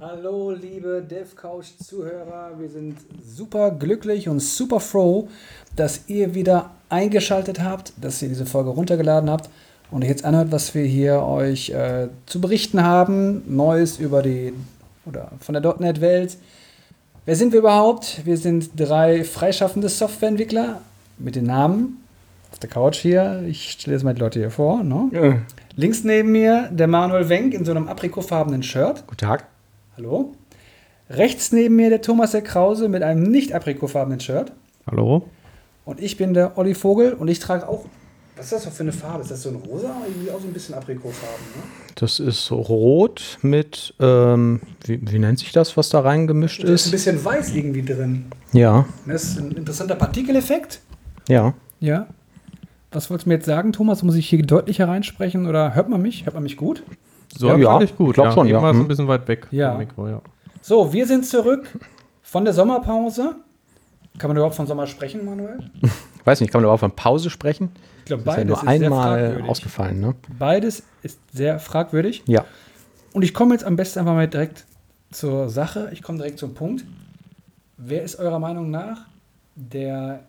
Hallo, liebe DevCouch-Zuhörer. Wir sind super glücklich und super froh, dass ihr wieder eingeschaltet habt, dass ihr diese Folge runtergeladen habt und jetzt anhört, was wir hier euch äh, zu berichten haben. Neues über die oder von der .NET-Welt. Wer sind wir überhaupt? Wir sind drei freischaffende Softwareentwickler mit den Namen auf der Couch hier. Ich stelle jetzt mal die Leute hier vor. Ne? Links neben mir der Manuel Wenk in so einem aprikotfarbenen Shirt. Guten Tag. Hallo. Rechts neben mir der Thomas der Krause mit einem nicht aprikotfarbenen Shirt. Hallo. Und ich bin der Olli Vogel und ich trage auch. Was ist das für eine Farbe? Ist das so ein rosa? Irgendwie auch so ein bisschen aprikotfarben, ne? Das ist rot mit, ähm, wie, wie nennt sich das, was da reingemischt Da ist ein ist? bisschen weiß irgendwie drin. Ja, Das ist ein interessanter Partikeleffekt. ja. Ja. Was wolltest du mir jetzt sagen, Thomas? Muss ich hier deutlicher reinsprechen oder hört man mich? Hört man mich gut? So, Ja, ja, ich gut. ich glaub ja. schon, ja. Immer so Mhm. ein bisschen weit weg Ja. vom Mikro, ja. So, wir sind zurück von der Sommerpause. Kann man überhaupt von Sommer sprechen, Manuel? Weiß nicht, kann man überhaupt von Pause sprechen? Ich glaube, Das ist ja beides nur ist sehr einmal fragwürdig. ausgefallen, ne? Beides ist sehr fragwürdig. Ja. Und ich komme jetzt am besten einfach mal direkt zur Sache. Ich komme direkt zum Punkt. Wer ist eurer Meinung nach der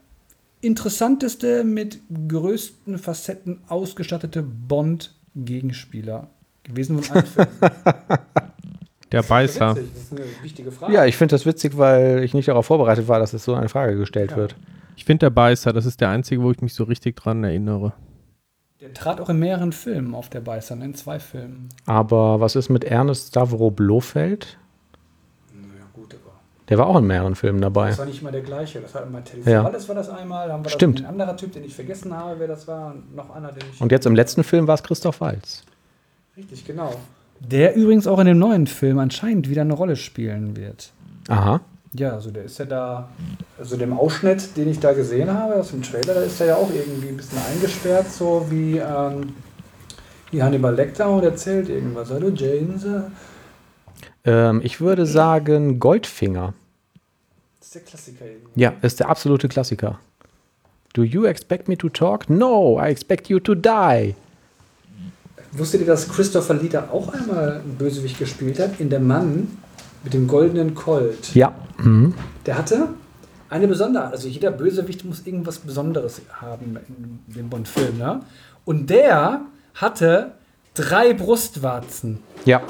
interessanteste, mit größten Facetten ausgestattete Bond-Gegenspieler gewesen von? Der Beißer. Das ist eine wichtige Frage. Ja, ich finde das witzig, weil ich nicht darauf vorbereitet war, dass es so eine Frage gestellt wird. Ich finde der Beißer, das ist der einzige, wo ich mich so richtig dran erinnere. Der trat auch in mehreren Filmen auf der Beißer, in zwei Filmen. Aber was ist mit Ernest Stavro Blofeld? Naja, gut, aber Der war auch in mehreren Filmen dabei. das war nicht immer der gleiche. Das war immer Teddy Ja. Savalas war das einmal. Dann war Stimmt. das ein anderer Typ, den ich vergessen habe, wer das war. Und noch einer, den ich... Und jetzt im letzten Film war es Christoph Waltz. Richtig, genau. Der übrigens auch in dem neuen Film anscheinend wieder eine Rolle spielen wird. Aha. Ja, also der ist ja da, also dem Ausschnitt, den ich da gesehen habe aus dem Trailer, da ist er ja auch irgendwie ein bisschen eingesperrt, so wie, ähm, wie Hannibal Lecter und erzählt irgendwas. Hallo James. Das Ähm, ich würde sagen Goldfinger. ist der Klassiker irgendwie. Ja, ist der absolute Klassiker. Do you expect me to talk? No, I expect you to die. Wusstet ihr, dass Christopher Lieder auch einmal einen Bösewicht gespielt hat in Der Mann mit dem goldenen Colt? Ja. Mhm. Der hatte eine Besonderheit. Also jeder Bösewicht muss irgendwas Besonderes haben in dem Bond-Film. Ne? Und der hatte drei Brustwarzen. Ja,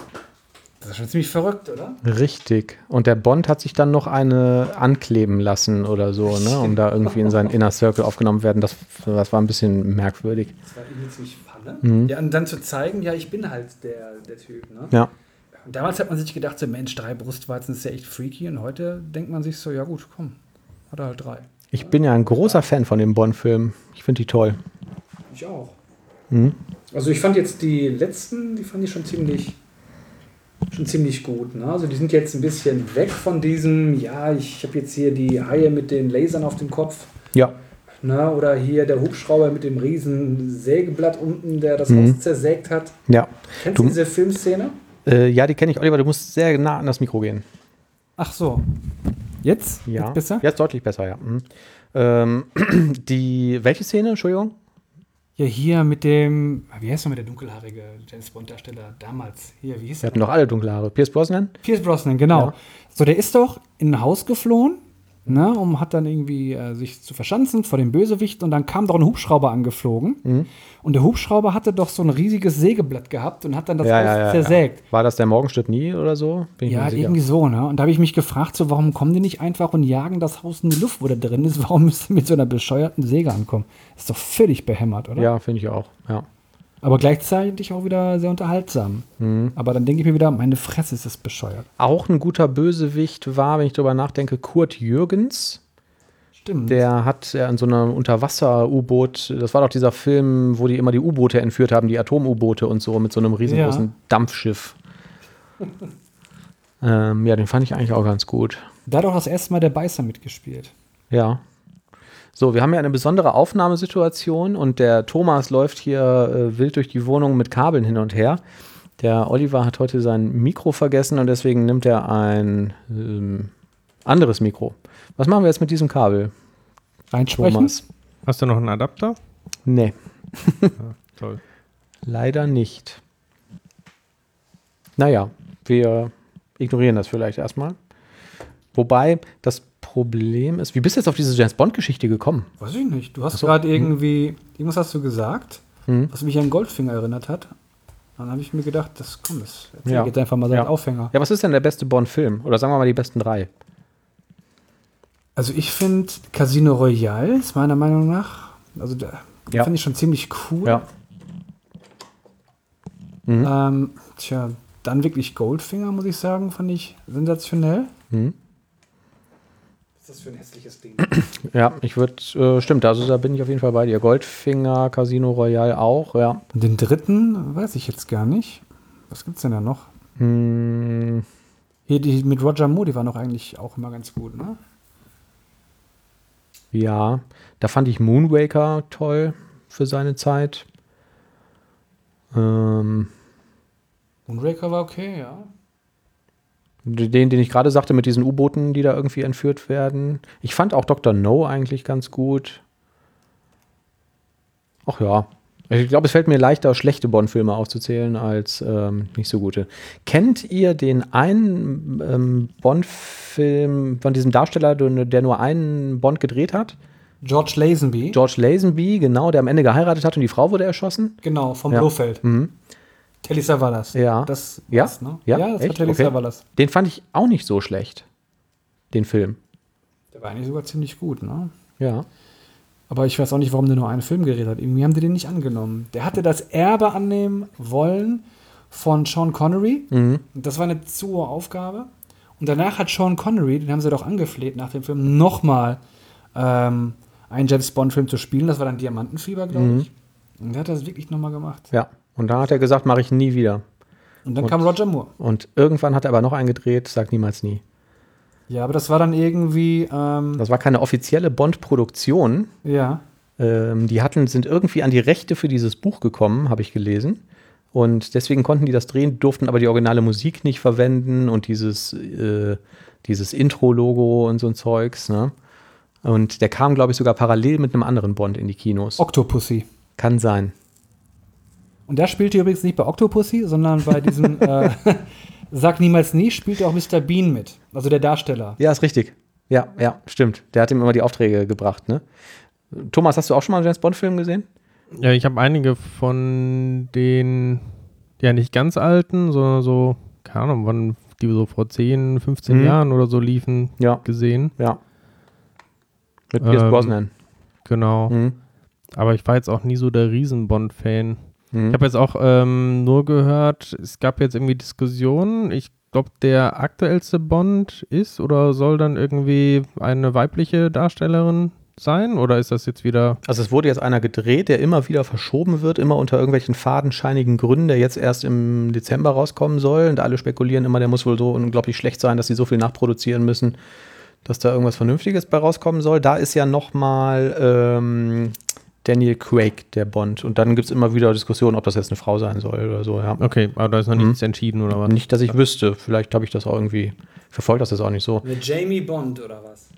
Das ist schon ziemlich verrückt, oder? richtig. Und der Bond hat sich dann noch eine ankleben lassen oder so, ne, um da irgendwie in seinen Inner Circle aufgenommen werden. Das, das war ein bisschen merkwürdig. Das war irgendwie ziemlich Panne. Ja, und dann zu zeigen, ja, ich bin halt der, der Typ. Ne? Ja. Und damals hat man sich gedacht, so, Mensch, drei Brustwarzen ist ja echt freaky. Und heute denkt man sich so, ja gut, komm, hat er halt drei. Ich bin ja ein großer Fan von dem Bond-Film. Ich finde die toll. Ich auch. Mhm. Also ich fand jetzt die letzten, die fand ich schon ziemlich, schon ziemlich gut. Ne? Also die sind jetzt ein bisschen weg von diesem, ja, ich habe jetzt hier die Haie mit den Lasern auf dem Kopf. Ja. Ne? Oder hier der Hubschrauber mit dem riesen Sägeblatt unten, der das Mhm. Haus zersägt hat. Ja. Kennst Du- du diese Filmszene? Äh, ja, die kenne ich, Oliver. Du musst sehr nah an das Mikro gehen. Ach so. Jetzt? Ja. Jetzt besser? Jetzt deutlich besser, ja. Mhm. Ähm, die, welche Szene, Entschuldigung? Ja, hier mit dem, wie heißt noch mit der dunkelhaarige James Bond-Darsteller damals? Hier, wie hieß Wir der? hatten doch alle dunkle Haare. Pierce Brosnan? Pierce Brosnan, genau. Ja. So, der ist doch in ein Haus geflohen, ne, um hat dann irgendwie äh, sich zu verschanzen vor dem Bösewicht und dann kam doch ein Hubschrauber angeflogen. Mhm. Und der Hubschrauber hatte doch so ein riesiges Sägeblatt gehabt und hat dann das Ja, Haus ja, ja, zersägt. War das der Morgenstern nie oder so? Bin ich mir Ja, irgendwie so, ne? Und da habe ich mich gefragt, so, warum kommen die nicht einfach und jagen das Haus in die Luft, wo der drin ist? Warum müssen die mit so einer bescheuerten Säge ankommen? Ist doch völlig behämmert, oder? Ja, finde ich auch. Ja. Aber gleichzeitig auch wieder sehr unterhaltsam. Mhm. Aber dann denke ich mir wieder, meine Fresse ist das bescheuert. Auch ein guter Bösewicht war, wenn ich drüber nachdenke, Kurt Jürgens. Stimmt. Der hat ja in so einem Unterwasser-U-Boot, das war doch dieser Film, wo die immer die U-Boote entführt haben, die Atom-U-Boote und so, mit so einem riesengroßen Ja. Dampfschiff. ähm, ja, den fand ich eigentlich auch ganz gut. Da hat auch das erste Mal der Beißer mitgespielt. Ja. So, wir haben ja eine besondere Aufnahmesituation und der Thomas läuft hier äh, wild durch die Wohnung mit Kabeln hin und her. Der Oliver hat heute sein Mikro vergessen und deswegen nimmt er ein ähm, anderes Mikro. Was machen wir jetzt mit diesem Kabel, Einsprechen? Thomas? Hast du noch einen Adapter? Nee, Toll. leider nicht. Naja, wir ignorieren das vielleicht erstmal. Wobei das Problem ist, wie bist du jetzt auf diese James Bond-Geschichte gekommen? Weiß ich nicht. Du hast so. gerade irgendwie, irgendwas hast du gesagt, Hm? was mich an Goldfinger erinnert hat. Dann habe ich mir gedacht, das komm, das erzähl Ja. jetzt einfach mal so Ja. Aufhänger. Ja, was ist denn der beste Bond-Film? Oder sagen wir mal die besten drei? Also ich finde Casino Royale ist meiner Meinung nach, also da Ja. finde ich schon ziemlich cool. Ja. Mhm. Ähm, tja, dann wirklich Goldfinger, muss ich sagen, fand ich sensationell. Mhm. Was ist das für ein hässliches Ding? Ja, ich würde, äh, stimmt, also da bin ich auf jeden Fall bei dir. Goldfinger, Casino Royale auch, ja. Den dritten weiß ich jetzt gar nicht. Was gibt's denn da noch? Hm, Hier, die mit Roger Moore, die war noch eigentlich auch immer ganz gut, ne? ja, da fand ich Moonwaker toll für seine Zeit. Ähm, Moonraker war okay, ja. Den, den ich gerade sagte, mit diesen U-Booten, die da irgendwie entführt werden. Ich fand auch Dr. No eigentlich ganz gut. Ach ja. Ich glaube, es fällt mir leichter, schlechte Bond-Filme aufzuzählen als ähm, nicht so gute. Kennt ihr den einen ähm, Bond-Film von diesem Darsteller, der nur einen Bond gedreht hat? George Lazenby. George Lazenby, genau, der am Ende geheiratet hat und die Frau wurde erschossen. Genau, vom Ja. Blofeld. Mhm. Telly Savalas. Ja. Das Ja? war's, ne? Ja? ja das war Echt? Telly Okay. Savalas. Den fand ich auch nicht so schlecht, den Film. Der war eigentlich sogar ziemlich gut, ne? Ja. Aber ich weiß auch nicht, warum der nur einen Film geredet hat. Irgendwie haben die den nicht angenommen. Der hatte das Erbe annehmen wollen von Sean Connery. Mhm. Das war eine zu hohe Aufgabe. Und danach hat Sean Connery, den haben sie doch angefleht, nach dem Film nochmal ähm, einen James Bond-Film zu spielen. Das war dann Diamantenfieber, glaube Mhm. ich. Und der hat das wirklich nochmal gemacht. Ja. Und da hat er gesagt, mache ich nie wieder. Und dann kam Roger Moore. Und irgendwann hat er aber noch einen gedreht, sagt niemals nie. Ja, aber das war dann irgendwie, ähm, Das war keine offizielle Bond-Produktion. ja. Ähm, die hatten, sind irgendwie an die Rechte für dieses Buch gekommen, habe ich gelesen. Und deswegen konnten die das drehen, durften aber die originale Musik nicht verwenden und dieses, äh, dieses Intro-Logo und so ein Zeugs. Ne? Und der kam, glaube ich, sogar parallel mit einem anderen Bond in die Kinos. Octopussy. Kann sein. Und der spielte übrigens nicht bei Octopussy, sondern bei diesem äh, Sag niemals nie, spielte auch Mr. Bean mit. Also der Darsteller. Ja, ist richtig. Ja, ja, stimmt. Der hat ihm immer die Aufträge gebracht. Ne? Thomas, hast du auch schon mal einen James Bond-Film gesehen? Ja, ich habe einige von den, ja nicht ganz alten, sondern so, keine Ahnung, wann die so vor 10, 15 Mhm. Jahren oder so liefen, Ja, gesehen. ja. Mit Pierce Ähm, Brosnan. Genau. Mhm. Aber ich war jetzt auch nie so der Riesen-Bond-Fan. Mhm. Ich habe jetzt auch ähm, nur gehört, es gab jetzt irgendwie Diskussionen. Ich glaube, der aktuellste Bond ist oder soll dann irgendwie eine weibliche Darstellerin sein? Oder ist das jetzt wieder. Also es wurde jetzt einer gedreht, der immer wieder verschoben wird, immer unter irgendwelchen fadenscheinigen Gründen, der jetzt erst im Dezember rauskommen soll. Und alle spekulieren immer, der muss wohl so unglaublich schlecht sein, dass sie so viel nachproduzieren müssen, dass da irgendwas Vernünftiges bei rauskommen soll. Da ist ja noch mal ähm, Daniel Craig, der Bond. Und dann gibt es immer wieder Diskussionen, ob das jetzt eine Frau sein soll oder so. Ja. Okay, aber da ist noch nichts entschieden oder was? Nicht, dass ich wüsste. Vielleicht habe ich das auch irgendwie, verfolgt das jetzt auch nicht so. Eine Jamie Bond oder was?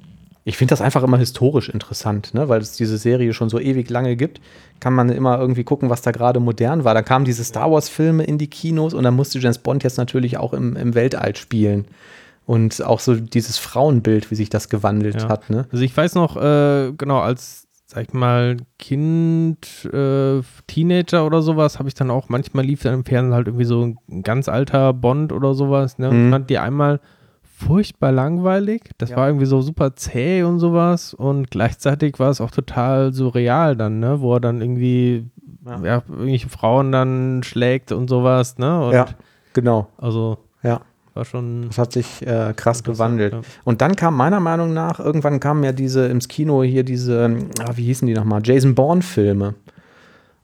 Ich finde das einfach immer historisch interessant, ne? weil es diese Serie schon so ewig lange gibt. Kann man immer irgendwie gucken, was da gerade modern war. Dann kamen diese Star Wars-Filme in die Kinos und dann musste James Bond jetzt natürlich auch im, im Weltall spielen. Und auch so dieses Frauenbild, wie sich das gewandelt Ja. hat. Ne? Also ich weiß noch, äh, genau, als, sag ich mal, Kind, äh, Teenager oder sowas, habe ich dann auch, manchmal lief dann im Fernsehen halt irgendwie so ein ganz alter Bond oder sowas, ne? Und Mhm. ich fand die einmal furchtbar langweilig. Das Ja. war irgendwie so super zäh und sowas und gleichzeitig war es auch total surreal dann, ne? Wo er dann irgendwie, Ja. ja, irgendwelche Frauen dann schlägt und sowas, ne? Und Ja, genau. Also. War schon Das hat sich äh, krass gewandelt. ja. Und dann kam meiner Meinung nach, irgendwann kamen ja diese ins Kino hier diese, ah, wie hießen die nochmal, Jason Bourne-Filme.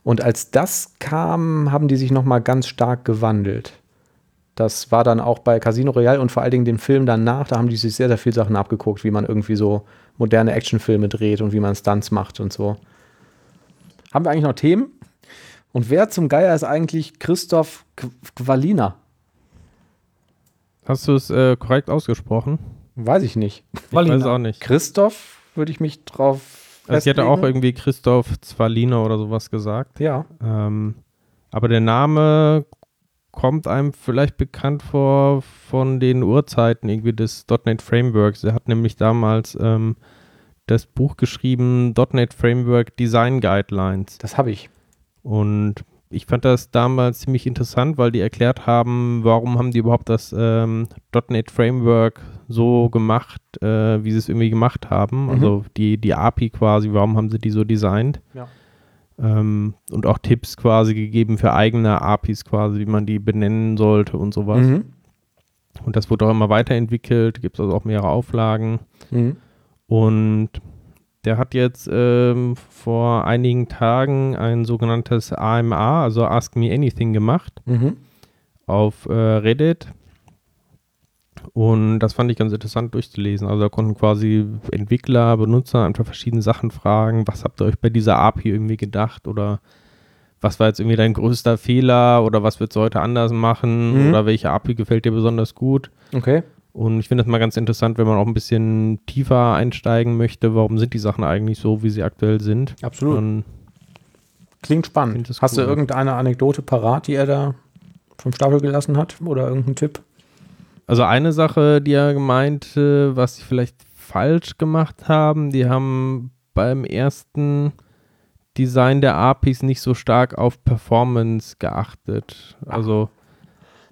Und als das kam, haben die sich nochmal ganz stark gewandelt. Das war dann auch bei Casino Royale und vor allen Dingen dem Film danach, da haben die sich sehr, sehr viel Sachen abgeguckt, wie man irgendwie so moderne Actionfilme dreht und wie man Stunts macht und so. Haben wir eigentlich noch Themen? Und wer zum Geier ist eigentlich Christoph Qu- Qualina? Hast du es äh, korrekt ausgesprochen? Weiß ich nicht. Ich weiß es auch nicht. Christoph würde ich mich drauf. Also ich hätte festlegen. auch irgendwie Christoph Zwalina oder sowas gesagt. Ja. Ähm, aber der Name kommt einem vielleicht bekannt vor von den Urzeiten irgendwie des .NET Frameworks. Er hat nämlich damals ähm, das Buch geschrieben, .NET Framework Design Guidelines. Das habe ich. Und ich fand das damals ziemlich interessant, weil die erklärt haben, warum haben die überhaupt das ähm, .NET Framework so gemacht, äh, wie sie es irgendwie gemacht haben. Mhm. Also die, die API quasi, warum haben sie die so designt. Ja. Ähm, und auch Tipps quasi gegeben für eigene APIs quasi, wie man die benennen sollte und sowas. Mhm. Und das wurde auch immer weiterentwickelt, gibt es also auch mehrere Auflagen. Mhm. Und der hat jetzt ähm, vor einigen Tagen ein sogenanntes AMA, also Ask Me Anything, gemacht Mhm. auf äh, Reddit. Und das fand ich ganz interessant durchzulesen. Also da konnten quasi Entwickler, Benutzer einfach verschiedene Sachen fragen. Was habt ihr euch bei dieser API irgendwie gedacht? Oder was war jetzt irgendwie dein größter Fehler? Oder was würdest du heute anders machen? Mhm. Oder welche API gefällt dir besonders gut? Okay. Und ich finde das mal ganz interessant, wenn man auch ein bisschen tiefer einsteigen möchte. Warum sind die Sachen eigentlich so, wie sie aktuell sind? Absolut. Dann, Klingt spannend. Hast cool. du irgendeine Anekdote parat, die er da vom Stapel gelassen hat? Oder irgendeinen Tipp? also eine Sache, die er gemeint, was sie vielleicht falsch gemacht haben, die haben beim ersten Design der APIs nicht so stark auf Performance geachtet. Also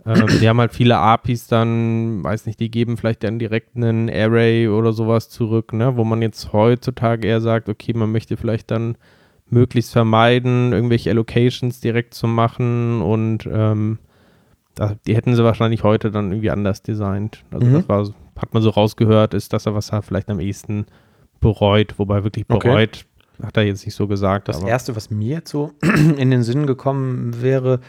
ähm, die haben halt viele APIs dann, weiß nicht, die geben vielleicht dann direkt einen Array oder sowas zurück, ne? wo man jetzt heutzutage eher sagt, okay, man möchte vielleicht dann möglichst vermeiden, irgendwelche Allocations direkt zu machen und ähm, die hätten sie wahrscheinlich heute dann irgendwie anders designt. Also Mhm. das war, hat man so rausgehört, ist das, was er vielleicht am ehesten bereut, wobei wirklich Okay. bereut, hat er jetzt nicht so gesagt. Das erste, was mir jetzt so in den Sinn gekommen wäre,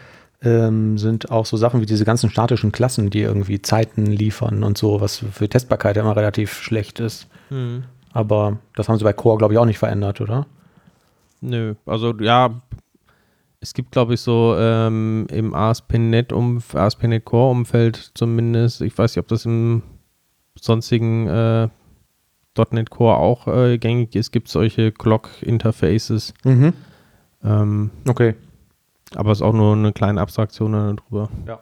ähm, sind auch so Sachen wie diese ganzen statischen Klassen, die irgendwie Zeiten liefern und so, was für Testbarkeit ja immer relativ schlecht ist. Hm. Aber das haben sie bei Core, glaube ich, auch nicht verändert, oder? Nö, also ja, es gibt, glaube ich, so ähm, im ASP.NET um, ASP.NET Core Umfeld zumindest, ich weiß nicht, ob das im sonstigen äh, .NET Core auch äh, gängig ist, gibt solche Clock-Interfaces. Mhm. Ähm, Okay. Aber es ist auch nur eine kleine Abstraktion darüber. Ja.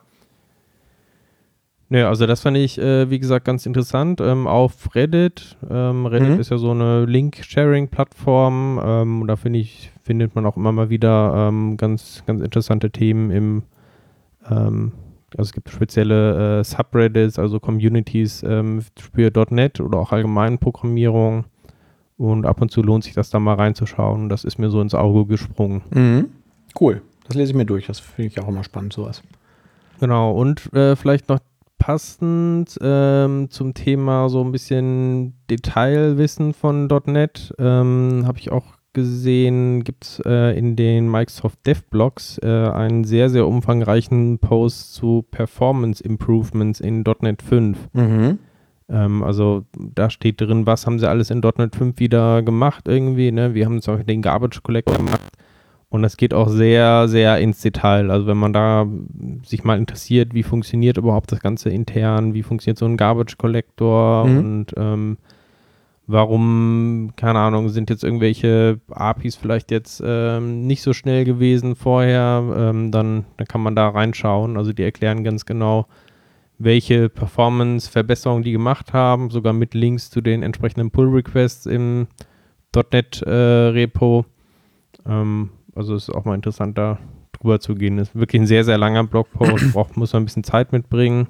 Nö, also das fand ich, äh, wie gesagt, ganz interessant. Ähm, auf Reddit. Ähm, Reddit Mhm. ist ja so eine Link-Sharing-Plattform. Ähm, und da finde ich, findet man auch immer mal wieder ähm, ganz, ganz interessante Themen im, ähm, also es gibt spezielle äh, Subreddits, also Communities ähm, für .NET oder auch allgemein Programmierung. Und ab und zu lohnt sich das da mal reinzuschauen. Das ist mir so ins Auge gesprungen. Mhm. Cool. Das lese ich mir durch. Das finde ich auch immer spannend, sowas. Genau, und äh, vielleicht noch passend ähm, zum Thema so ein bisschen Detailwissen von .NET ähm, habe ich auch gesehen, gibt es äh, in den Microsoft Dev-Blogs äh, einen sehr, sehr umfangreichen Post zu Performance Improvements in .NET 5. Mhm. Ähm, also da steht drin, was haben sie alles in .NET 5 wieder gemacht irgendwie. Ne? Wir haben zum Beispiel den Garbage Collector gemacht. Und das geht auch sehr, sehr ins Detail. Also wenn man da sich mal interessiert, wie funktioniert überhaupt das Ganze intern, wie funktioniert so ein Garbage Collector Mhm. und ähm, warum, keine Ahnung, sind jetzt irgendwelche APIs vielleicht jetzt ähm, nicht so schnell gewesen vorher, ähm, dann, dann kann man da reinschauen. Also die erklären ganz genau, welche Performance-Verbesserungen die gemacht haben, sogar mit Links zu den entsprechenden Pull-Requests im .NET-Repo. ähm, also ist auch mal interessant, da drüber zu gehen. Ist wirklich ein sehr, sehr langer Blogpost, braucht, muss man ein bisschen Zeit mitbringen,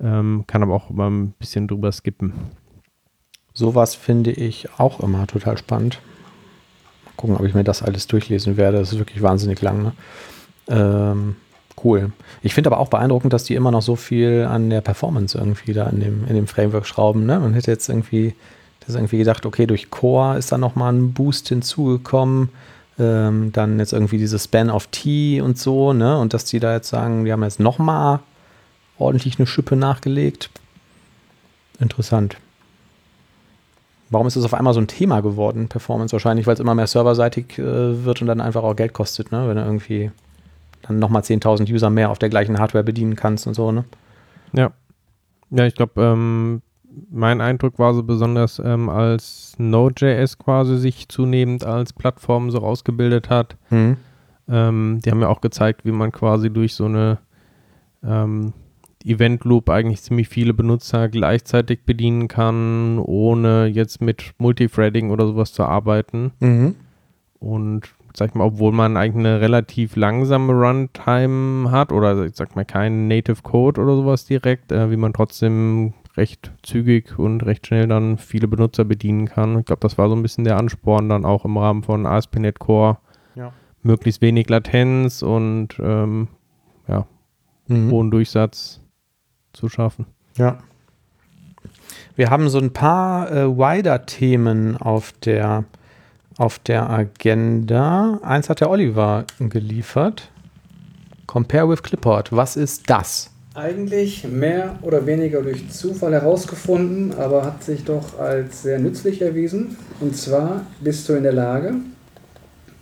ähm, kann aber auch mal ein bisschen drüber skippen. Sowas finde ich auch immer total spannend. Mal gucken, ob ich mir das alles durchlesen werde. Das ist wirklich wahnsinnig lang. Ne? Ähm, cool. Ich finde aber auch beeindruckend, dass die immer noch so viel an der Performance irgendwie da in dem, in dem Framework schrauben. Ne? Man hätte jetzt irgendwie, das irgendwie gedacht, okay, durch Core ist da nochmal ein Boost hinzugekommen. Ähm, dann jetzt irgendwie dieses Span of T und so, ne? Und dass die da jetzt sagen, die haben jetzt nochmal ordentlich eine Schippe nachgelegt. Interessant Warum ist es auf einmal so ein Thema geworden, Performance? Wahrscheinlich, weil es immer mehr serverseitig äh, wird und dann einfach auch Geld kostet, ne? wenn du irgendwie dann nochmal 10.000 User mehr auf der gleichen Hardware bedienen kannst und so. Ne? Ja. Ja, ich glaube, ähm, mein Eindruck war so besonders, ähm, als Node.js quasi sich zunehmend als Plattform so rausgebildet hat. Mhm. Ähm, die haben ja auch gezeigt, wie man quasi durch so eine ähm, Event Loop eigentlich ziemlich viele Benutzer gleichzeitig bedienen kann, ohne jetzt mit Multithreading oder sowas zu arbeiten. Mhm. Und sag ich mal, obwohl man eigentlich eine relativ langsame Runtime hat oder ich sag mal keinen Native Code oder sowas direkt, äh, wie man trotzdem recht zügig und recht schnell dann viele Benutzer bedienen kann. Ich glaube, das war so ein bisschen der Ansporn dann auch im Rahmen von ASP.NET Core. Ja. Möglichst wenig Latenz und ähm, ja, Mhm. hohen Durchsatz zu schaffen. Ja. Wir haben so ein paar äh, Wider-Themen auf der, auf der Agenda. Eins hat der Oliver geliefert. Compare with Clipboard. Was ist das? Eigentlich mehr oder weniger durch Zufall herausgefunden, aber hat sich doch als sehr nützlich erwiesen. Und zwar bist du in der Lage,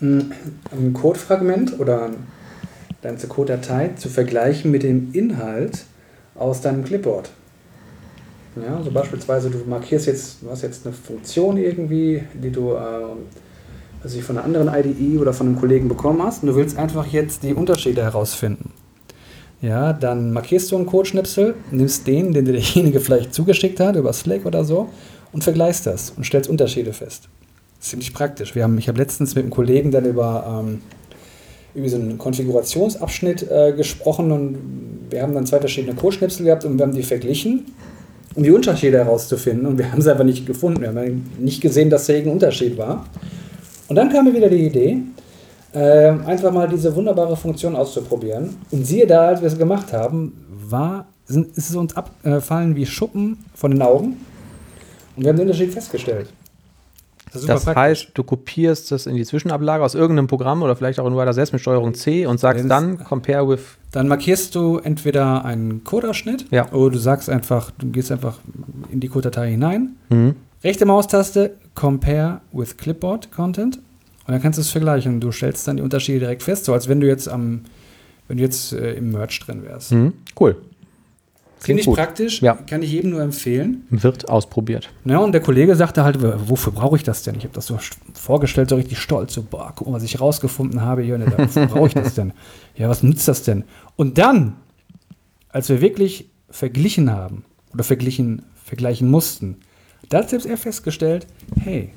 ein ein Codefragment oder eine ganze Codedatei zu vergleichen mit dem Inhalt aus deinem Clipboard. Ja, also beispielsweise du markierst jetzt, du hast jetzt eine Funktion irgendwie, die du ähm, also von einer anderen IDE oder von einem Kollegen bekommen hast und du willst einfach jetzt die Unterschiede herausfinden. Ja, dann markierst du einen Codeschnipsel, nimmst den, den dir derjenige vielleicht zugeschickt hat, über Slack oder so, und vergleichst das und stellst Unterschiede fest. Ziemlich praktisch. Wir haben, ich habe letztens mit einem Kollegen dann über ähm, irgendwie so einen Konfigurationsabschnitt äh, gesprochen und wir haben dann zwei verschiedene Codeschnipsel gehabt und wir haben die verglichen, um die Unterschiede herauszufinden. Und wir haben es einfach nicht gefunden. Wir haben nicht gesehen, dass da irgendein Unterschied war. Und dann kam mir wieder die Idee, äh, einfach mal diese wunderbare Funktion auszuprobieren. Und siehe da, als wir es gemacht haben, war, sind, ist es uns abgefallen wie Schuppen von den Augen. Und wir haben den Unterschied festgestellt. Das Das heißt, du kopierst das in die Zwischenablage aus irgendeinem Programm oder vielleicht auch in Wider selbst mit Steuerung C und sagst Wenn's- dann Compare with. Dann markierst du entweder einen Codeausschnitt Ja. oder du sagst einfach, du gehst einfach in die Codedatei hinein, Mhm. rechte Maustaste, Compare with Clipboard Content und dann kannst du es vergleichen. Du stellst dann die Unterschiede direkt fest, so als wenn du jetzt am, wenn du jetzt äh, im Merge drin wärst. Mhm. Cool. Finde ich gut. praktisch, Ja. kann ich jedem nur empfehlen. Wird ausprobiert. Ja, und der Kollege sagte halt, wofür brauche ich das denn? Ich habe das so st- vorgestellt, so richtig stolz, so, boah, guck mal, was ich rausgefunden habe hier. Und er sagt, wofür brauche ich das denn? Ja, was nützt das denn? Und dann, als wir wirklich verglichen haben oder verglichen, vergleichen mussten, da hat selbst er festgestellt, hey,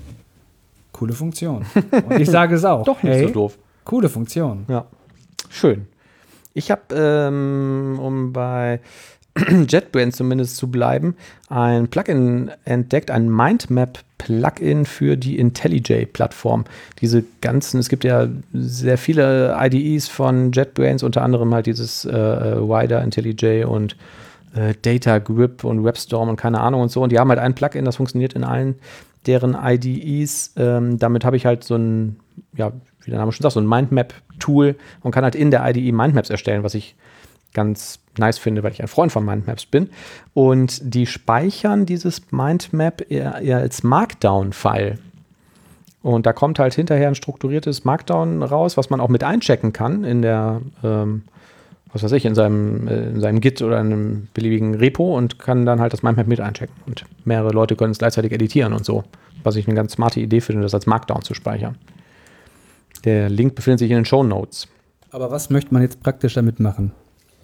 coole Funktion. Und ich sage es auch. Doch nicht hey, so doof. Coole Funktion. Ja. Schön. Ich habe, ähm, um bei JetBrains zumindest zu bleiben, ein Plugin entdeckt, ein Mindmap-Plugin für die IntelliJ-Plattform. Diese ganzen, es gibt ja sehr viele IDEs von JetBrains, unter anderem halt dieses äh, Wider, IntelliJ und äh, Data Grip und WebStorm und keine Ahnung und so. Und die haben halt ein Plugin, das funktioniert in allen deren IDEs. Ähm, damit habe ich halt so ein, ja, wie der Name schon sagt, so ein Mindmap-Tool und kann halt in der IDE Mindmaps erstellen, was ich ganz nice finde, weil ich ein Freund von Mindmaps bin. Und die speichern dieses Mindmap eher, eher als Markdown-File. Und da kommt halt hinterher ein strukturiertes Markdown raus, was man auch mit einchecken kann in der, ähm, was weiß ich, in seinem, äh, in seinem Git oder in einem beliebigen Repo und kann dann halt das Mindmap mit einchecken. Und mehrere Leute können es gleichzeitig editieren und so. Was ich eine ganz smarte Idee finde, das als Markdown zu speichern. Der Link befindet sich in den Show Notes. Aber was möchte man jetzt praktisch damit machen?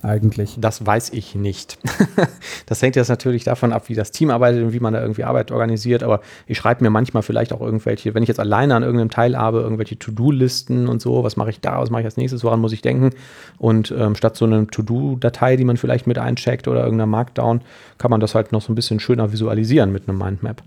Eigentlich. Das weiß ich nicht. das hängt jetzt natürlich davon ab, wie das Team arbeitet und wie man da irgendwie Arbeit organisiert. Aber ich schreibe mir manchmal vielleicht auch irgendwelche, wenn ich jetzt alleine an irgendeinem Teil habe, irgendwelche To-Do-Listen und so, was mache ich da, was mache ich als nächstes, woran muss ich denken? Und ähm, statt so einer To-Do-Datei, die man vielleicht mit eincheckt oder irgendeiner Markdown, kann man das halt noch so ein bisschen schöner visualisieren mit einem Mindmap.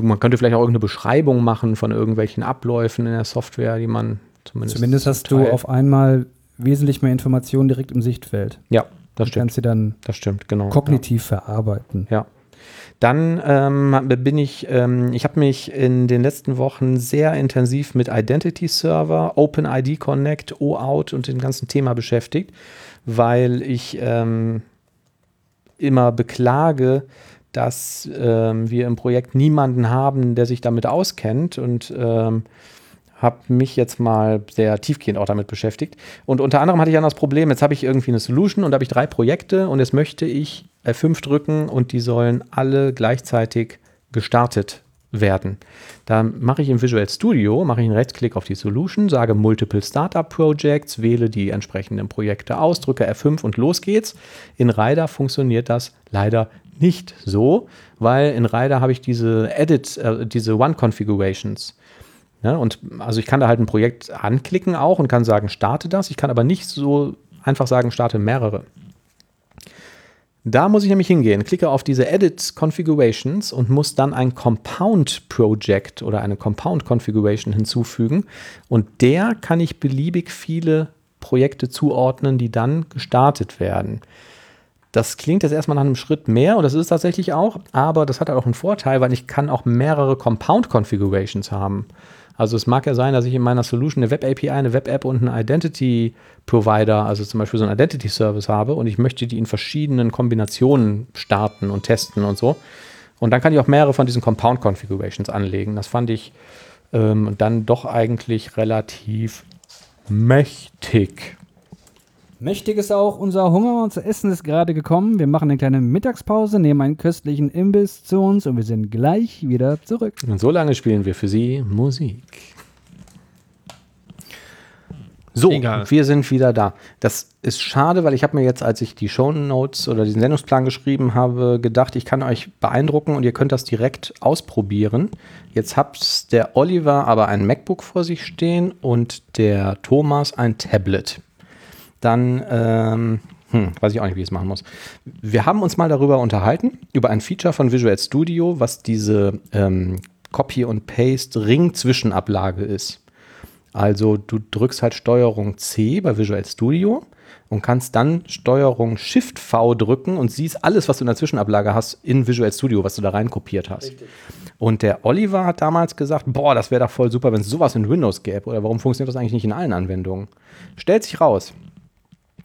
Man könnte vielleicht auch irgendeine Beschreibung machen von irgendwelchen Abläufen in der Software, die man zumindest. Zumindest hast du auf einmal wesentlich mehr Informationen direkt im Sichtfeld. Ja, das Du stimmt. kannst sie dann Das stimmt, genau. kognitiv verarbeiten. Ja. Dann ähm, bin ich, ähm, ich habe mich in den letzten Wochen sehr intensiv mit Identity Server, OpenID Connect, OAuth und dem ganzen Thema beschäftigt, weil ich ähm, immer beklage, dass ähm, wir im Projekt niemanden haben, der sich damit auskennt und ähm, habe mich jetzt mal sehr tiefgehend auch damit beschäftigt. Und unter anderem hatte ich dann das Problem, jetzt habe ich irgendwie eine Solution und habe ich drei Projekte und jetzt möchte ich F5 drücken und die sollen alle gleichzeitig gestartet werden. Da mache ich im Visual Studio, mache ich einen Rechtsklick auf die Solution, sage Multiple Startup Projects, wähle die entsprechenden Projekte aus, drücke F5 und los geht's. In Rider funktioniert das leider nicht so, weil in Rider habe ich diese Edit, äh, diese One-Configurations. Ja, und also ich kann da halt ein Projekt anklicken auch und kann sagen, starte das. Ich kann aber nicht so einfach sagen, starte mehrere. Da muss ich nämlich hingehen, klicke auf diese Edit Configurations und muss dann ein Compound Project oder eine Compound Configuration hinzufügen. Und der kann ich beliebig viele Projekte zuordnen, die dann gestartet werden. Das klingt jetzt erstmal nach einem Schritt mehr und das ist es tatsächlich auch, aber das hat halt auch einen Vorteil, weil ich kann auch mehrere Compound Configurations haben. Also es mag ja sein, dass ich in meiner Solution eine Web-API, eine Web-App und einen Identity-Provider, also zum Beispiel so einen Identity-Service habe und ich möchte die in verschiedenen Kombinationen starten und testen und so. Und dann kann ich auch mehrere von diesen Compound-Configurations anlegen. Das fand ich ähm, dann doch eigentlich relativ mächtig. Mächtig ist auch, unser Hunger und zu Essen ist gerade gekommen. Wir machen eine kleine Mittagspause, nehmen einen köstlichen Imbiss zu uns und wir sind gleich wieder zurück. Und so lange spielen wir für Sie Musik. So, Egal. wir sind wieder da. Das ist schade, weil ich habe mir jetzt, als ich die Show Notes oder diesen Sendungsplan geschrieben habe, gedacht, ich kann euch beeindrucken und ihr könnt das direkt ausprobieren. Jetzt hat der Oliver aber ein MacBook vor sich stehen und der Thomas ein Tablet. Dann, ähm, hm, weiß ich auch nicht, wie ich es machen muss. Wir haben uns mal darüber unterhalten, über ein Feature von Visual Studio, was diese ähm, Copy- und Paste-Ring-Zwischenablage ist. Also du drückst halt Steuerung C bei Visual Studio und kannst dann Steuerung Shift V drücken und siehst alles, was du in der Zwischenablage hast, in Visual Studio, was du da rein kopiert hast. Und der Oliver hat damals gesagt, boah, das wäre doch voll super, wenn es sowas in Windows gäbe. Oder warum funktioniert das eigentlich nicht in allen Anwendungen? Stellt sich raus.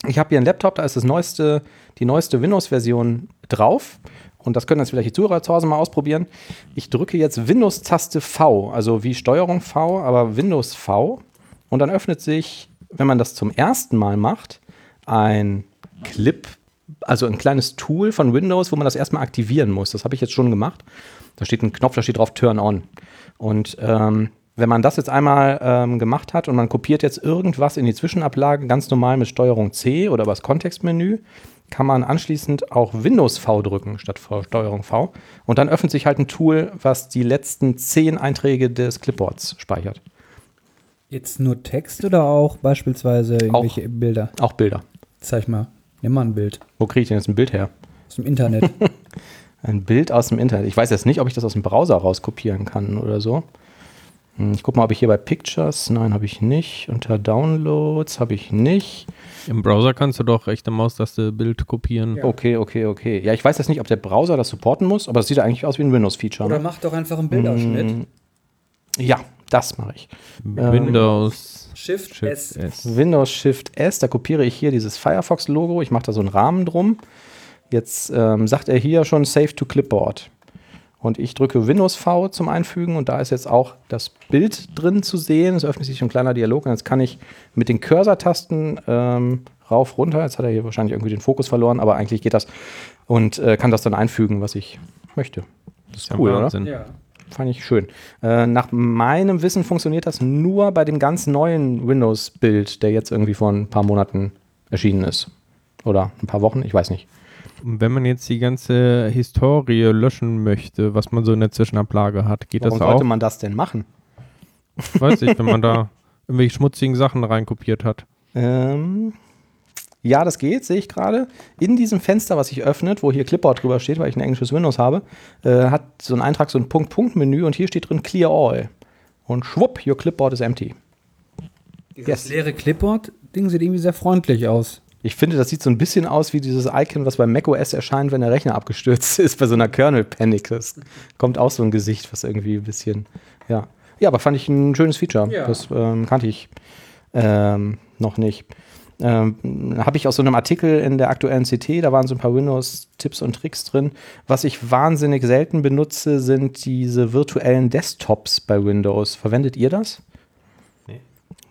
Ich habe hier einen Laptop, da ist das neueste, die neueste Windows-Version drauf. Und das können jetzt vielleicht die Zuhörer zu Hause mal ausprobieren. Ich drücke jetzt Windows-Taste V, also wie Steuerung V, aber Windows V. Und dann öffnet sich, wenn man das zum ersten Mal macht, ein Clip, also ein kleines Tool von Windows, wo man das erstmal aktivieren muss. Das habe ich jetzt schon gemacht. Da steht ein Knopf, da steht drauf Turn On. Und ähm, wenn man das jetzt einmal ähm, gemacht hat und man kopiert jetzt irgendwas in die Zwischenablage ganz normal mit Steuerung C oder über das Kontextmenü, kann man anschließend auch Windows V drücken statt Steuerung V. Und dann öffnet sich halt ein Tool, was die letzten zehn Einträge des Clipboards speichert. Jetzt nur Text oder auch beispielsweise irgendwelche Bilder? Auch Bilder. Zeig mal. Nimm mal ein Bild Wo kriege ich denn jetzt ein Bild her? aus dem Internet. Ein Bild aus dem Internet. Ich weiß jetzt nicht, ob ich das aus dem Browser rauskopieren kann oder so. Hm, Ich gucke mal, ob ich hier bei Pictures, nein, habe ich nicht. Unter Downloads habe ich nicht. Im Browser kannst du doch rechte Maustaste Bild kopieren. Ja. Okay, okay, okay. Ja, ich weiß jetzt nicht, ob der Browser das supporten muss, aber es sieht eigentlich aus wie ein Windows-Feature. oder Ne? mach doch einfach einen Bildausschnitt. Ja, das mache ich. Windows Shift, Shift S. S. Windows Shift S, da kopiere ich hier dieses Firefox-Logo. Ich mache da so einen Rahmen drum. Jetzt ähm, sagt er hier schon Save to Clipboard. Und ich drücke Windows V zum Einfügen und da ist jetzt auch das Bild drin zu sehen. Es öffnet sich ein kleiner Dialog und jetzt kann ich mit den Cursor-Tasten ähm, rauf, runter. Jetzt hat er hier wahrscheinlich irgendwie den Fokus verloren, aber eigentlich geht das und äh, kann das dann einfügen, was ich möchte. Das ist Ja, cool, oder? Wahnsinn. Ja. Fand ich schön. Äh, nach meinem Wissen funktioniert das nur bei dem ganz neuen Windows-Bild, der jetzt irgendwie vor ein paar Monaten erschienen ist. Oder ein paar Wochen, ich weiß nicht. Wenn man jetzt die ganze Historie löschen möchte, was man so in der Zwischenablage hat, geht Warum das sollte auch? man das denn machen? Weiß ich, wenn man da irgendwelche schmutzigen Sachen reinkopiert hat. Ähm, ja, das geht, sehe ich gerade. In diesem Fenster, was sich öffnet, wo hier Clipboard drüber steht, weil ich ein englisches Windows habe, äh, hat so ein Eintrag so ein Punkt-Punkt-Menü und hier steht drin Clear All. Und schwupp, your Clipboard is empty. Dieses Yes. leere Clipboard-Ding sieht irgendwie sehr freundlich aus. Ich finde, das sieht so ein bisschen aus wie dieses Icon, was bei macOS erscheint, wenn der Rechner abgestürzt ist, bei so einer Kernel-Panic. Das kommt auch so ein Gesicht, was irgendwie ein bisschen, ja. Ja, aber fand ich ein schönes Feature. Ja. Das ähm, kannte ich ähm, noch nicht. Ähm, Habe ich aus so einem Artikel in der aktuellen CT, da waren so ein paar Windows-Tipps und Tricks drin. Was ich wahnsinnig selten benutze, sind diese virtuellen Desktops bei Windows. Verwendet ihr das?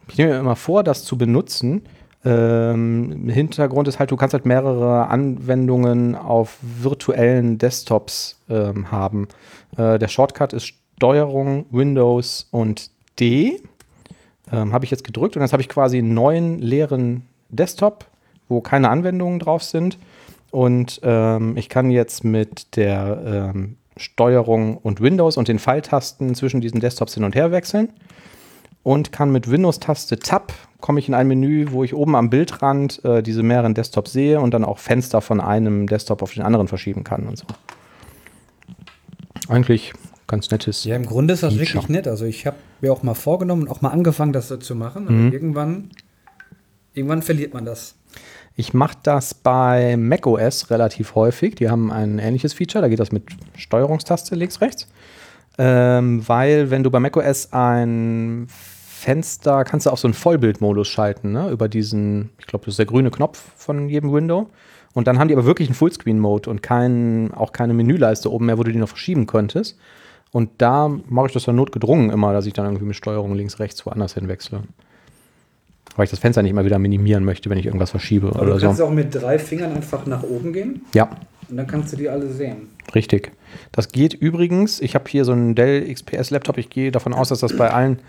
Ich nehme mir immer vor, das zu benutzen. Ähm, Hintergrund ist halt, du kannst halt mehrere Anwendungen auf virtuellen Desktops ähm, haben. Äh, der Shortcut ist Steuerung, Windows und D. Ähm, habe ich jetzt gedrückt und jetzt habe ich quasi einen neuen leeren Desktop, wo keine Anwendungen drauf sind. Und ähm, ich kann jetzt mit der ähm, Steuerung und Windows und den Pfeiltasten zwischen diesen Desktops hin und her wechseln und kann mit Windows-Taste Tab komme ich in ein Menü, wo ich oben am Bildrand äh, diese mehreren Desktops sehe und dann auch Fenster von einem Desktop auf den anderen verschieben kann und so. Eigentlich ganz nettes. Ja, im Grunde ist das Feature. wirklich nett. Also ich habe mir auch mal vorgenommen und auch mal angefangen, das so zu machen. Aber Mhm. irgendwann, irgendwann verliert man das. Ich mache das bei macOS relativ häufig. Die haben ein ähnliches Feature. Da geht das mit Steuerungstaste links, rechts. Ähm, weil, wenn du bei macOS ein Fenster, kannst du auf so einen Vollbildmodus schalten, ne? über diesen, ich glaube, das ist der grüne Knopf von jedem Window. Und dann haben die aber wirklich einen Fullscreen-Mode und kein, auch keine Menüleiste oben mehr, wo du die noch verschieben könntest. Und da mache ich das dann notgedrungen immer, dass ich dann irgendwie mit Steuerung links, rechts woanders hinwechsle. Weil ich das Fenster nicht immer wieder minimieren möchte, wenn ich irgendwas verschiebe Aber oder du so. kannst auch mit drei Fingern einfach nach oben gehen Ja, und dann kannst du die alle sehen. richtig. Das geht übrigens. Ich habe hier so einen Dell XPS Laptop. Ich gehe davon aus, dass das bei allen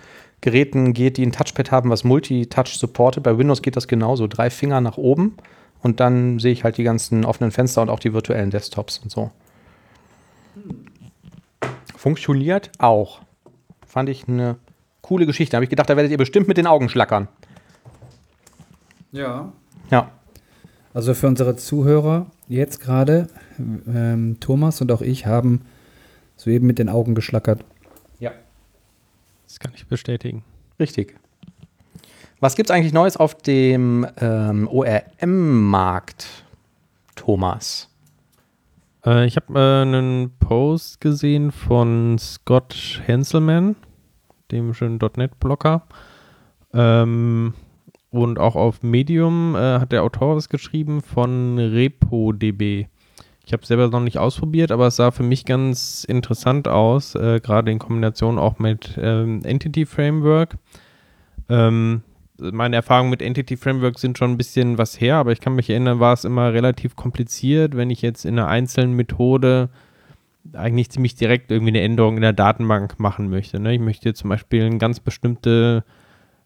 Geräten geht, die ein Touchpad haben, was Multi-Touch supportet. Bei Windows geht das genauso. Drei Finger nach oben und dann sehe ich halt die ganzen offenen Fenster und auch die virtuellen Desktops und so. Funktioniert auch. Fand ich eine coole Geschichte. Da habe ich gedacht, da werdet ihr bestimmt mit den Augen schlackern. Ja. Ja. Also für unsere Zuhörer jetzt gerade, ähm, Thomas und auch ich haben soeben mit den Augen geschlackert. Ja. Das kann ich bestätigen. Richtig. Was gibt es eigentlich Neues auf dem ähm, ORM-Markt, Thomas? Äh, ich habe äh, einen Post gesehen von Scott Henselman, dem schönen .NET-Blocker. Ähm, und auch auf Medium äh, hat der Autor was geschrieben von RepoDB. Ich habe es selber noch nicht ausprobiert, aber es sah für mich ganz interessant aus, äh, gerade in Kombination auch mit ähm, Entity Framework. Ähm, meine Erfahrungen mit Entity Framework sind schon ein bisschen was her, aber ich kann mich erinnern, war es immer relativ kompliziert, wenn ich jetzt in einer einzelnen Methode eigentlich ziemlich direkt irgendwie eine Änderung in der Datenbank machen möchte. Ne? Ich möchte zum Beispiel eine ganz bestimmte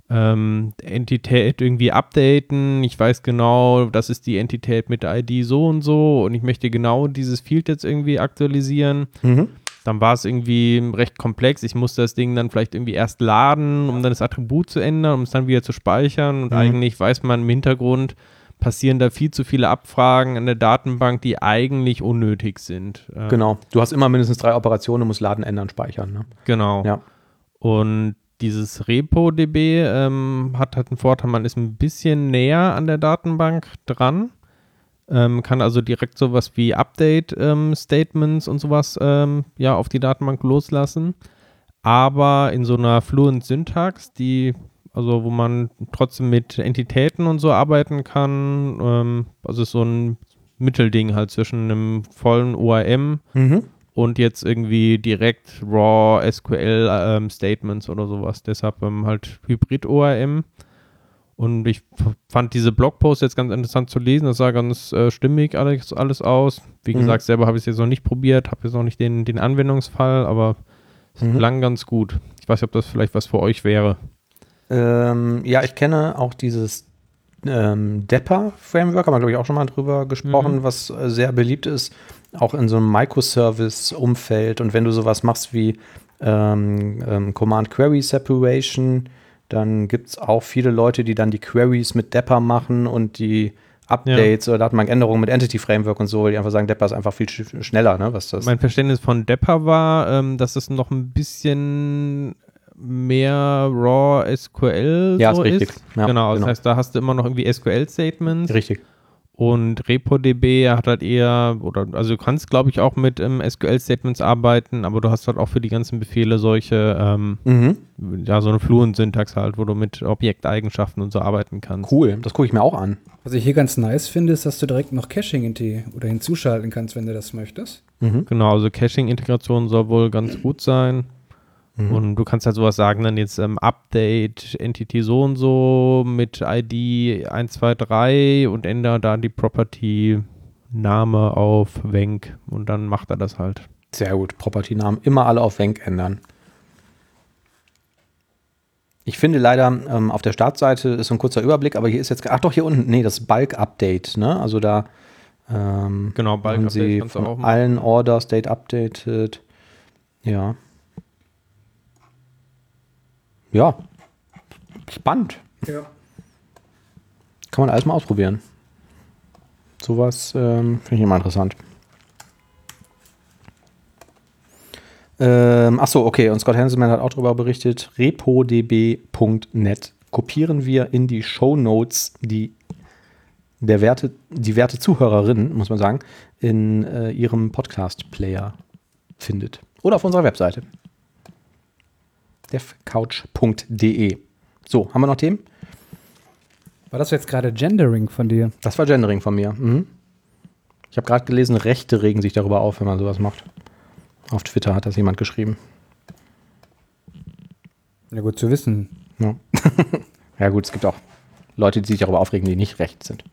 ähm, Entität irgendwie updaten. Ich weiß genau, das ist die Entität mit der ID so und so und ich möchte genau dieses Field jetzt irgendwie aktualisieren Mhm. dann war es irgendwie recht komplex. Ich musste das Ding dann vielleicht irgendwie erst laden, um dann das Attribut zu ändern, um es dann wieder zu speichern. Und Mhm. eigentlich weiß man im Hintergrund, passieren da viel zu viele Abfragen in der Datenbank, die eigentlich unnötig sind. Ähm, Genau. Du hast immer mindestens drei Operationen, musst laden, ändern, speichern. Ne? Genau. Ja. Und dieses RepoDB ähm, hat halt einen Vorteil, man ist ein bisschen näher an der Datenbank dran, ähm, kann also direkt sowas wie Update-Statements und sowas ähm, ja auf die Datenbank loslassen, aber in so einer Fluent Syntax, die also wo man trotzdem mit Entitäten und so arbeiten kann, ähm, also so ein Mittelding halt zwischen einem vollen ORM Mhm. Und jetzt irgendwie direkt Raw SQL ähm, Statements oder sowas. Deshalb ähm, halt Hybrid ORM. Und ich fand diese Blogpost jetzt ganz interessant zu lesen. Das sah ganz äh, stimmig alles, alles aus. Wie Mhm. gesagt, selber habe ich es jetzt noch nicht probiert, habe jetzt noch nicht den, den Anwendungsfall, aber es Mhm. klang ganz gut. Ich weiß nicht, ob das vielleicht was für euch wäre. Ähm, ja, ich kenne auch dieses ähm, Depper-Framework, haben wir, glaube ich, auch schon mal drüber gesprochen, Mhm. was äh, sehr beliebt ist, auch in so einem Microservice-Umfeld. Und wenn du sowas machst wie ähm, ähm, Command-Query-Separation, dann gibt es auch viele Leute, die dann die Queries mit Depper machen und die Updates oder Datenbankänderungen mit Entity Framework und so, die einfach sagen, Depper ist einfach viel sch schneller, ne? Was das Mein Verständnis von Depper war, ähm, dass es noch ein bisschen mehr Raw SQL Ja, so ist richtig. Ja, genau, das genau. heißt, da hast du immer noch irgendwie SQL-Statements. richtig. Und RepoDB hat halt eher, oder also du kannst, glaube ich, auch mit ähm, SQL-Statements arbeiten, aber du hast halt auch für die ganzen Befehle solche, ähm, Mhm. ja, so eine Fluent-Syntax halt, wo du mit Objekteigenschaften und so arbeiten kannst. Cool, das gucke ich mir auch an. Was ich hier ganz nice finde, ist, dass du direkt noch Caching hinti- oder hinzuschalten kannst, wenn du das möchtest. Mhm. Genau, also Caching-Integration soll wohl ganz gut sein. Mhm. Und du kannst halt sowas sagen, dann jetzt ähm, Update Entity so und so mit ID 123 und ändere da die Property Name auf Wenk und dann macht er das halt. Sehr gut. Property-Namen immer alle auf Wenk ändern. Ich finde leider, ähm, auf der Startseite ist so ein kurzer Überblick, aber hier ist jetzt, ach doch, hier unten, nee, das Bulk-Update, ne? Also da ähm, Genau, Bulk Update sie kannst du von allen Orders Date updated. Ja. Ja. Spannend. Ja. Kann man alles mal ausprobieren. Sowas ähm, finde ich immer interessant. Ähm, achso, okay. Und Scott Hanselman hat auch darüber berichtet. repodb.net kopieren wir in die Show Notes die, der Werte, die werte Zuhörerin, muss man sagen, in äh, ihrem Podcast-Player findet. Oder auf unserer Webseite. devcouch.de. So, haben wir noch Themen? War das jetzt gerade Gendering von dir? Das war Gendering von mir. Mhm. Ich habe gerade gelesen, Rechte regen sich darüber auf, wenn man sowas macht. Auf Twitter hat das jemand geschrieben. Ja, gut zu wissen. Ja. ja gut, es gibt auch Leute, die sich darüber aufregen, die nicht recht sind.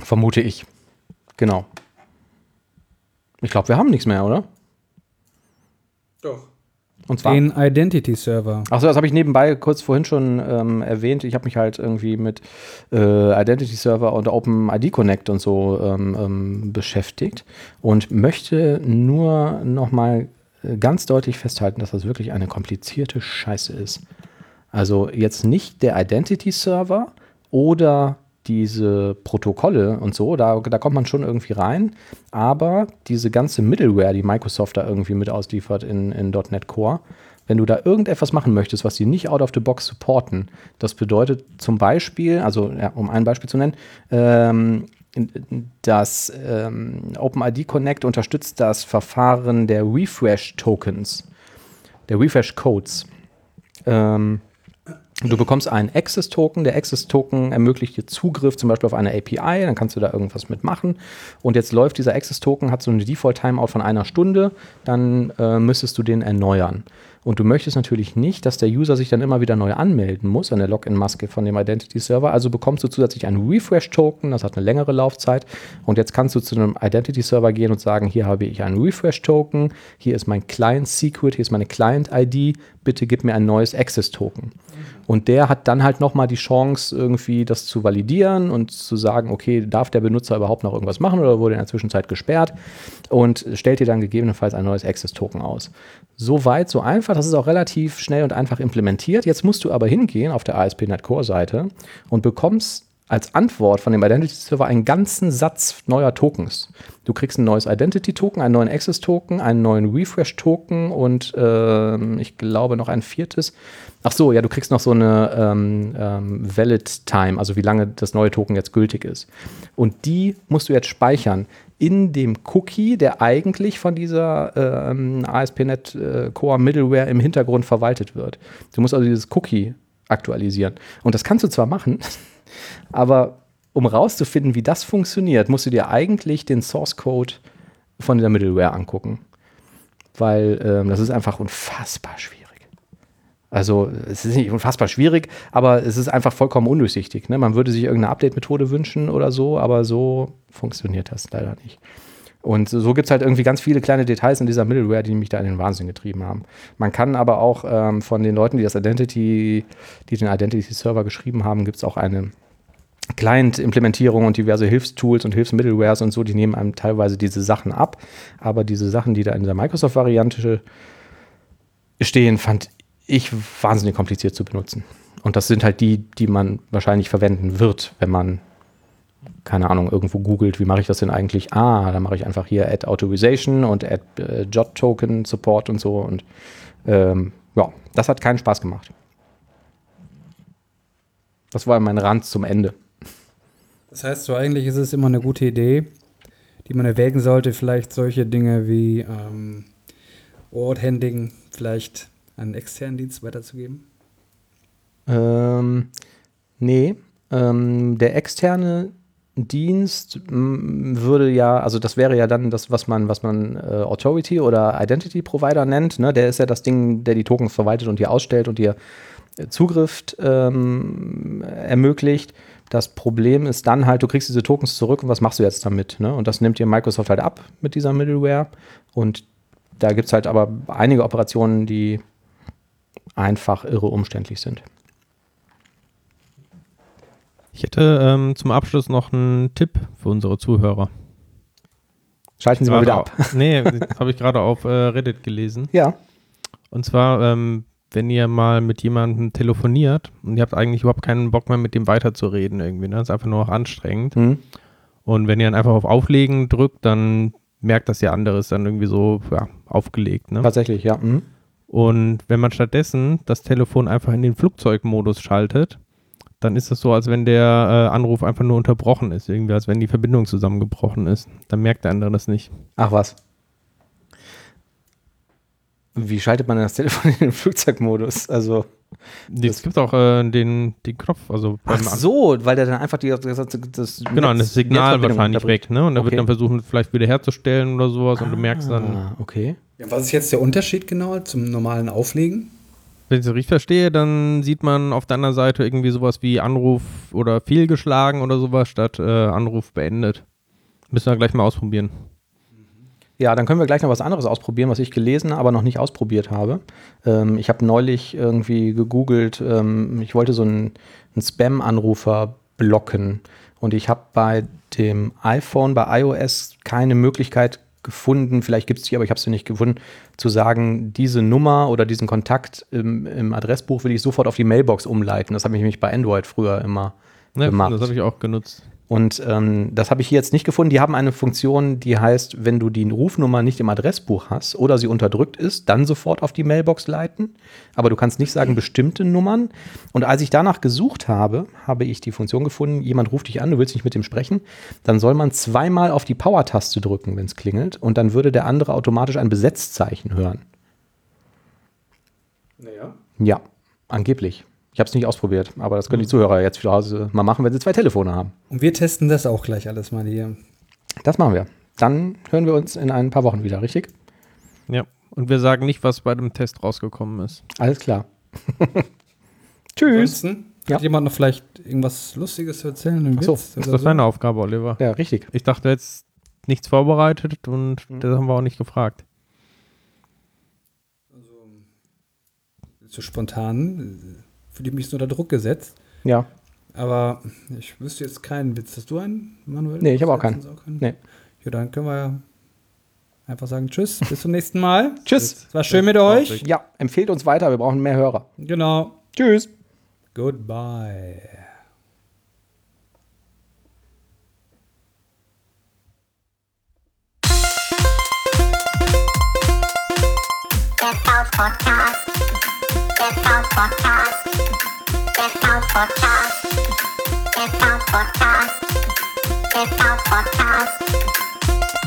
Vermute ich. Genau. Ich glaube, wir haben nichts mehr, oder? Doch. Und zwar. Den Identity Server. Achso, das habe ich nebenbei kurz vorhin schon ähm, erwähnt. Ich habe mich halt irgendwie mit äh, Identity Server und OpenID Connect und so ähm, ähm, beschäftigt und möchte nur nochmal ganz deutlich festhalten, dass das wirklich eine komplizierte Scheiße ist. Also jetzt nicht der Identity Server oder diese Protokolle und so, da, da kommt man schon irgendwie rein, aber diese ganze Middleware, die Microsoft da irgendwie mit ausliefert in, in .NET Core, wenn du da irgendetwas machen möchtest, was die nicht out of the box supporten, das bedeutet zum Beispiel, also ja, um ein Beispiel zu nennen, ähm, das ähm, OpenID Connect unterstützt das Verfahren der Refresh-Tokens, der Refresh-Codes. Ähm, Du bekommst einen Access-Token. Der Access-Token ermöglicht dir Zugriff zum Beispiel auf eine API. Dann kannst du da irgendwas mitmachen. Und jetzt läuft dieser Access-Token, hat so eine Default-Timeout von einer Stunde. Dann äh, müsstest du den erneuern. Und du möchtest natürlich nicht, dass der User sich dann immer wieder neu anmelden muss an der Login-Maske von dem Identity-Server. Also bekommst du zusätzlich einen Refresh-Token. Das hat eine längere Laufzeit. Und jetzt kannst du zu einem Identity-Server gehen und sagen, hier habe ich einen Refresh-Token. Hier ist mein Client-Secret. Hier ist meine Client-ID. Bitte gib mir ein neues Access-Token. Und der hat dann halt nochmal die Chance, irgendwie das zu validieren und zu sagen, okay, darf der Benutzer überhaupt noch irgendwas machen oder wurde in der Zwischenzeit gesperrt und stellt dir dann gegebenenfalls ein neues Access-Token aus. So weit, so einfach, das ist auch relativ schnell und einfach implementiert. Jetzt musst du aber hingehen auf der ASP.NET Core-Seite und bekommst als Antwort von dem Identity Server einen ganzen Satz neuer Tokens. Du kriegst ein neues Identity Token, einen neuen Access Token, einen neuen Refresh Token und ähm, ich glaube noch ein viertes. Ach so, ja, du kriegst noch so eine ähm, ähm, Valid Time, also wie lange das neue Token jetzt gültig ist. Und die musst du jetzt speichern in dem Cookie, der eigentlich von dieser ähm, ASP.NET äh, Core Middleware im Hintergrund verwaltet wird. Du musst also dieses Cookie aktualisieren. Und das kannst du zwar machen, aber um rauszufinden, wie das funktioniert, musst du dir eigentlich den Source Code von der Middleware angucken. Weil ähm, das ist einfach unfassbar schwierig. Also es ist nicht unfassbar schwierig, aber es ist einfach vollkommen undurchsichtig. Ne? Man würde sich irgendeine Update-Methode wünschen oder so, aber so funktioniert das leider nicht. Und so gibt es halt irgendwie ganz viele kleine Details in dieser Middleware, die mich da in den Wahnsinn getrieben haben. Man kann aber auch ähm, von den Leuten, die das Identity, die den Identity-Server geschrieben haben, gibt es auch eine Client-Implementierung und diverse Hilfstools und Hilfsmiddlewares und so, die nehmen einem teilweise diese Sachen ab. Aber diese Sachen, die da in der Microsoft-Variante stehen, fand ich wahnsinnig kompliziert zu benutzen. Und das sind halt die, die man wahrscheinlich verwenden wird, wenn man, keine Ahnung, irgendwo googelt, wie mache ich das denn eigentlich? Ah, dann mache ich einfach hier Add Authorization und Add äh, Jot Token Support und so. Und ähm, ja, das hat keinen Spaß gemacht. Das war mein Rand zum Ende. Das heißt, so eigentlich ist es immer eine gute Idee, die man erwägen sollte, vielleicht solche Dinge wie ähm, Orthandling vielleicht an einen externen Dienst weiterzugeben. Ähm, nee, ähm, der externe Dienst würde ja, also das wäre ja dann das, was man, was man äh, Authority oder Identity Provider nennt. Ne? Der ist ja das Ding, der die Tokens verwaltet und die ausstellt und dir Zugriff ähm, ermöglicht. Das Problem ist dann halt, du kriegst diese Tokens zurück und was machst du jetzt damit? Ne? Und das nimmt dir Microsoft halt ab mit dieser Middleware. Und da gibt es halt aber einige Operationen, die einfach irre umständlich sind. Ich hätte ähm, zum Abschluss noch einen Tipp für unsere Zuhörer. Schalten Sie mal wieder ab. Nee, habe ich gerade auf äh, Reddit gelesen. Ja. Und zwar, ähm, wenn ihr mal mit jemandem telefoniert und ihr habt eigentlich überhaupt keinen Bock mehr mit dem weiterzureden irgendwie, ne? Das ist einfach nur noch anstrengend. Mhm. Und wenn ihr dann einfach auf Auflegen drückt, dann merkt das der andere ist dann irgendwie so ja, aufgelegt. Ne? Tatsächlich, ja. Mhm. Und wenn man stattdessen das Telefon einfach in den Flugzeugmodus schaltet, dann ist es so, als wenn der äh, Anruf einfach nur unterbrochen ist, irgendwie, als wenn die Verbindung zusammengebrochen ist. Dann merkt der andere das nicht. Ach was. Wie schaltet man denn das Telefon in den Flugzeugmodus? Also. Es gibt auch äh, den, den Knopf, also Ach so, weil der dann einfach die, das, das Genau, das Signal wahrscheinlich weg, ne? Und er Okay. wird dann versuchen, vielleicht wieder herzustellen oder sowas und du merkst dann, Ah, okay. Ja, was ist jetzt der Unterschied genau zum normalen Auflegen? wenn ich es richtig verstehe, dann sieht man auf der anderen Seite irgendwie sowas wie Anruf oder fehlgeschlagen oder sowas statt äh, Anruf beendet. Müssen wir gleich mal ausprobieren. Ja, dann können wir gleich noch was anderes ausprobieren, was ich gelesen, aber noch nicht ausprobiert habe. Ähm, ich habe neulich irgendwie gegoogelt, ähm, ich wollte so einen, einen Spam-Anrufer blocken und ich habe bei dem iPhone, bei iOS keine Möglichkeit gefunden, vielleicht gibt es die, aber ich habe sie nicht gefunden, zu sagen, diese Nummer oder diesen Kontakt im, im Adressbuch will ich sofort auf die Mailbox umleiten. Das habe ich nämlich bei Android früher immer Ne, gemacht. das habe ich auch genutzt. Und ähm, das habe ich hier jetzt nicht gefunden. Die haben eine Funktion, die heißt, wenn du die Rufnummer nicht im Adressbuch hast oder sie unterdrückt ist, dann sofort auf die Mailbox leiten. Aber du kannst nicht sagen bestimmte Nummern. Und als ich danach gesucht habe, habe ich die Funktion gefunden, jemand ruft dich an, du willst nicht mit ihm sprechen. Dann soll man zweimal auf die Power-Taste drücken, wenn es klingelt. Und dann würde der andere automatisch ein Besetzzeichen hören. Naja. Ja, angeblich. Ich habe es nicht ausprobiert, aber das können die Zuhörer jetzt zu Hause mal machen, wenn sie zwei Telefone haben. Und wir testen das auch gleich alles mal hier. Das machen wir. Dann hören wir uns in ein paar Wochen wieder, richtig? Ja. Und wir sagen nicht, was bei dem Test rausgekommen ist. Alles klar. Tschüss. Ansonsten, Ja. Hat jemand noch vielleicht irgendwas Lustiges zu erzählen? Ach so, Witz Das ist doch deine Aufgabe, Oliver. Ja, richtig. Ich dachte jetzt nichts vorbereitet und Mhm. das haben wir auch nicht gefragt. So spontan äh, fühle ich mich so unter Druck gesetzt. Ja. Aber ich wüsste jetzt keinen Witz. Hast du einen, Manuel? Nee, ich habe auch keinen. keinen? Nee. Ja, dann können wir einfach sagen Tschüss. Bis zum nächsten Mal. Tschüss. Es war schön mit euch. Ja, empfehlt uns weiter. Wir brauchen mehr Hörer. Genau. Tschüss. Goodbye. Der V-Podcast. Der V-Podcast. Der V-Podcast. Der V-Podcast. Der V-Podcast.